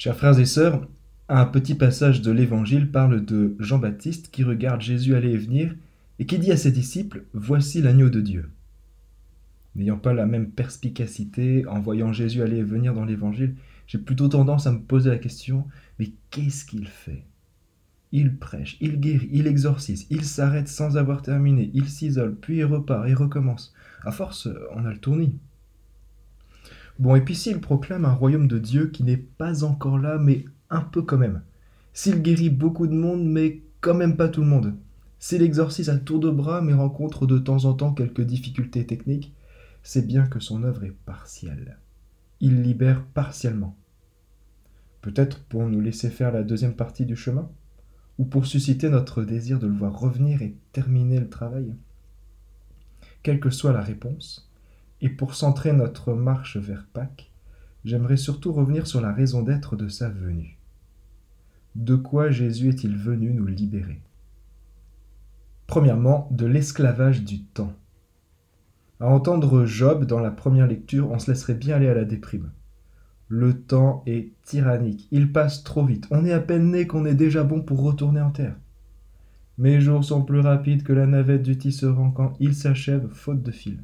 Chers frères et sœurs, un petit passage de l'Évangile parle de Jean-Baptiste qui regarde Jésus aller et venir et qui dit à ses disciples Voici l'agneau de Dieu. N'ayant pas la même perspicacité en voyant Jésus aller et venir dans l'Évangile, j'ai plutôt tendance à me poser la question Mais qu'est-ce qu'il fait? Il prêche, il guérit, il exorcise, il s'arrête sans avoir terminé, il s'isole, puis il repart et recommence. À force, on a le tournis. Bon, et puis s'il proclame un royaume de Dieu qui n'est pas encore là, mais un peu quand même. S'il guérit beaucoup de monde, mais quand même pas tout le monde. S'il exorcise à tour de bras, mais rencontre de temps en temps quelques difficultés techniques, c'est bien que son œuvre est partielle. Il libère partiellement. Peut-être pour nous laisser faire la deuxième partie du chemin Ou pour susciter notre désir de le voir revenir et terminer le travail Quelle que soit la réponse, et pour centrer notre marche vers Pâques, j'aimerais surtout revenir sur la raison d'être de sa venue. De quoi Jésus est-il venu nous libérer? Premièrement, de l'esclavage du temps. À entendre Job dans la première lecture, on se laisserait bien aller à la déprime. Le temps est tyrannique, il passe trop vite, on est à peine né qu'on est déjà bon pour retourner en terre. Mes jours sont plus rapides que la navette du tisserand quand il s'achève faute de fil.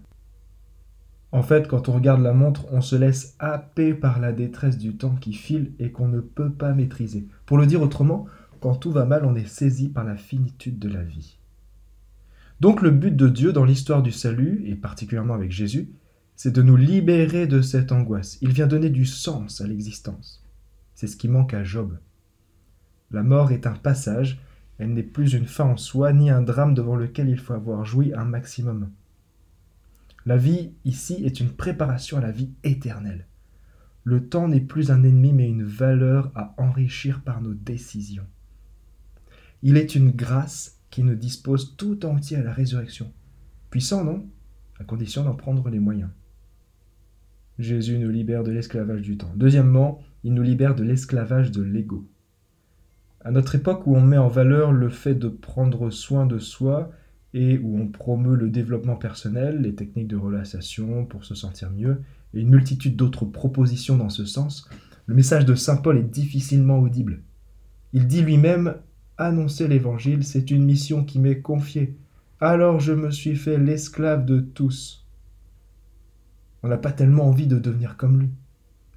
En fait, quand on regarde la montre, on se laisse happer par la détresse du temps qui file et qu'on ne peut pas maîtriser. Pour le dire autrement, quand tout va mal, on est saisi par la finitude de la vie. Donc le but de Dieu dans l'histoire du salut, et particulièrement avec Jésus, c'est de nous libérer de cette angoisse. Il vient donner du sens à l'existence. C'est ce qui manque à Job. La mort est un passage, elle n'est plus une fin en soi, ni un drame devant lequel il faut avoir joui un maximum. La vie ici est une préparation à la vie éternelle. Le temps n'est plus un ennemi mais une valeur à enrichir par nos décisions. Il est une grâce qui nous dispose tout entier à la résurrection. Puissant, non? À condition d'en prendre les moyens. Jésus nous libère de l'esclavage du temps. Deuxièmement, il nous libère de l'esclavage de l'ego. À notre époque où on met en valeur le fait de prendre soin de soi et où on promeut le développement personnel, les techniques de relaxation pour se sentir mieux, et une multitude d'autres propositions dans ce sens, le message de Saint Paul est difficilement audible. Il dit lui-même Annoncer l'Évangile, c'est une mission qui m'est confiée. Alors je me suis fait l'esclave de tous. On n'a pas tellement envie de devenir comme lui.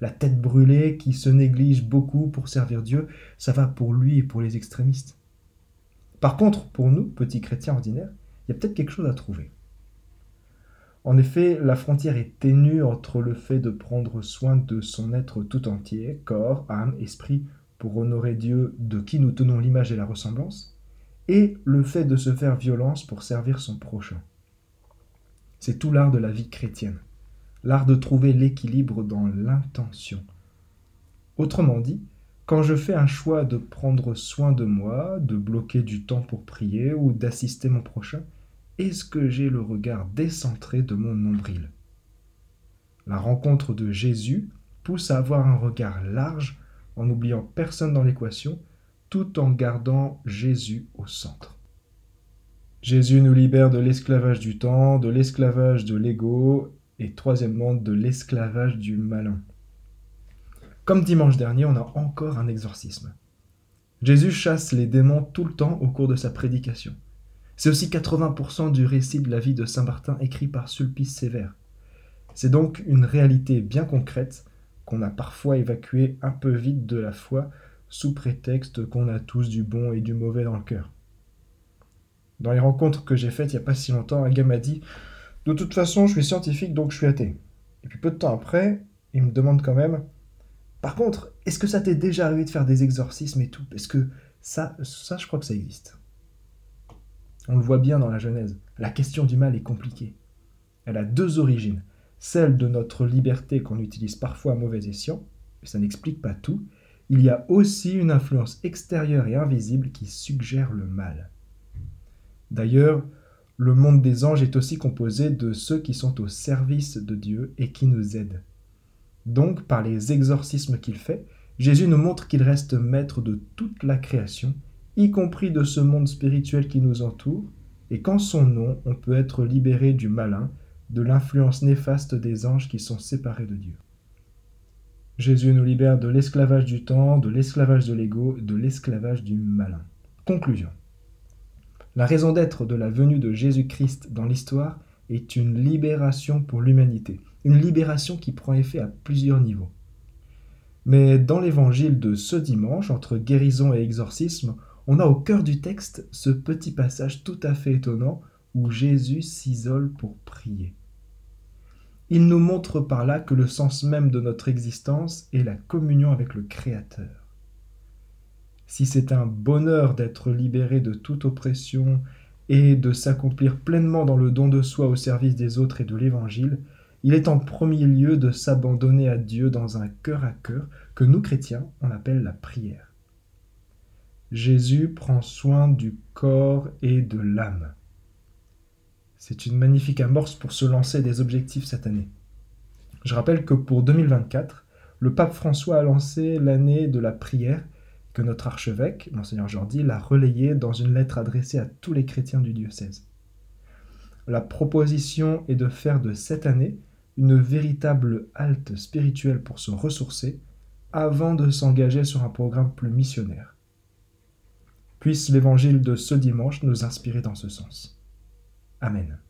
La tête brûlée qui se néglige beaucoup pour servir Dieu, ça va pour lui et pour les extrémistes. Par contre, pour nous, petits chrétiens ordinaires, il y a peut-être quelque chose à trouver. En effet, la frontière est ténue entre le fait de prendre soin de son être tout entier, corps, âme, esprit, pour honorer Dieu de qui nous tenons l'image et la ressemblance, et le fait de se faire violence pour servir son prochain. C'est tout l'art de la vie chrétienne, l'art de trouver l'équilibre dans l'intention. Autrement dit, quand je fais un choix de prendre soin de moi, de bloquer du temps pour prier ou d'assister mon prochain, est-ce que j'ai le regard décentré de mon nombril? La rencontre de Jésus pousse à avoir un regard large en n'oubliant personne dans l'équation, tout en gardant Jésus au centre. Jésus nous libère de l'esclavage du temps, de l'esclavage de l'ego et troisièmement de l'esclavage du malin. Comme dimanche dernier, on a encore un exorcisme. Jésus chasse les démons tout le temps au cours de sa prédication. C'est aussi 80% du récit de la vie de Saint Martin écrit par Sulpice Sévère. C'est donc une réalité bien concrète qu'on a parfois évacuée un peu vite de la foi sous prétexte qu'on a tous du bon et du mauvais dans le cœur. Dans les rencontres que j'ai faites il n'y a pas si longtemps, un gars m'a dit De toute façon, je suis scientifique donc je suis athée. Et puis peu de temps après, il me demande quand même Par contre, est-ce que ça t'est déjà arrivé de faire des exorcismes et tout? Parce que ça, ça, je crois que ça existe. On le voit bien dans la Genèse. La question du mal est compliquée. Elle a deux origines. Celle de notre liberté qu'on utilise parfois à mauvais escient, mais ça n'explique pas tout. Il y a aussi une influence extérieure et invisible qui suggère le mal. D'ailleurs, le monde des anges est aussi composé de ceux qui sont au service de Dieu et qui nous aident. Donc, par les exorcismes qu'il fait, Jésus nous montre qu'il reste maître de toute la création y compris de ce monde spirituel qui nous entoure, et qu'en son nom on peut être libéré du malin, de l'influence néfaste des anges qui sont séparés de Dieu. Jésus nous libère de l'esclavage du temps, de l'esclavage de l'ego, de l'esclavage du malin. Conclusion. La raison d'être de la venue de Jésus-Christ dans l'histoire est une libération pour l'humanité, une libération qui prend effet à plusieurs niveaux. Mais dans l'évangile de ce dimanche, entre guérison et exorcisme, on a au cœur du texte ce petit passage tout à fait étonnant où Jésus s'isole pour prier. Il nous montre par là que le sens même de notre existence est la communion avec le Créateur. Si c'est un bonheur d'être libéré de toute oppression et de s'accomplir pleinement dans le don de soi au service des autres et de l'Évangile, il est en premier lieu de s'abandonner à Dieu dans un cœur à cœur que nous chrétiens on appelle la prière. Jésus prend soin du corps et de l'âme. C'est une magnifique amorce pour se lancer des objectifs cette année. Je rappelle que pour 2024, le pape François a lancé l'année de la prière que notre archevêque, monseigneur Jordi, l'a relayé dans une lettre adressée à tous les chrétiens du diocèse. La proposition est de faire de cette année une véritable halte spirituelle pour se ressourcer avant de s'engager sur un programme plus missionnaire. Puisse l'évangile de ce dimanche nous inspirer dans ce sens. Amen.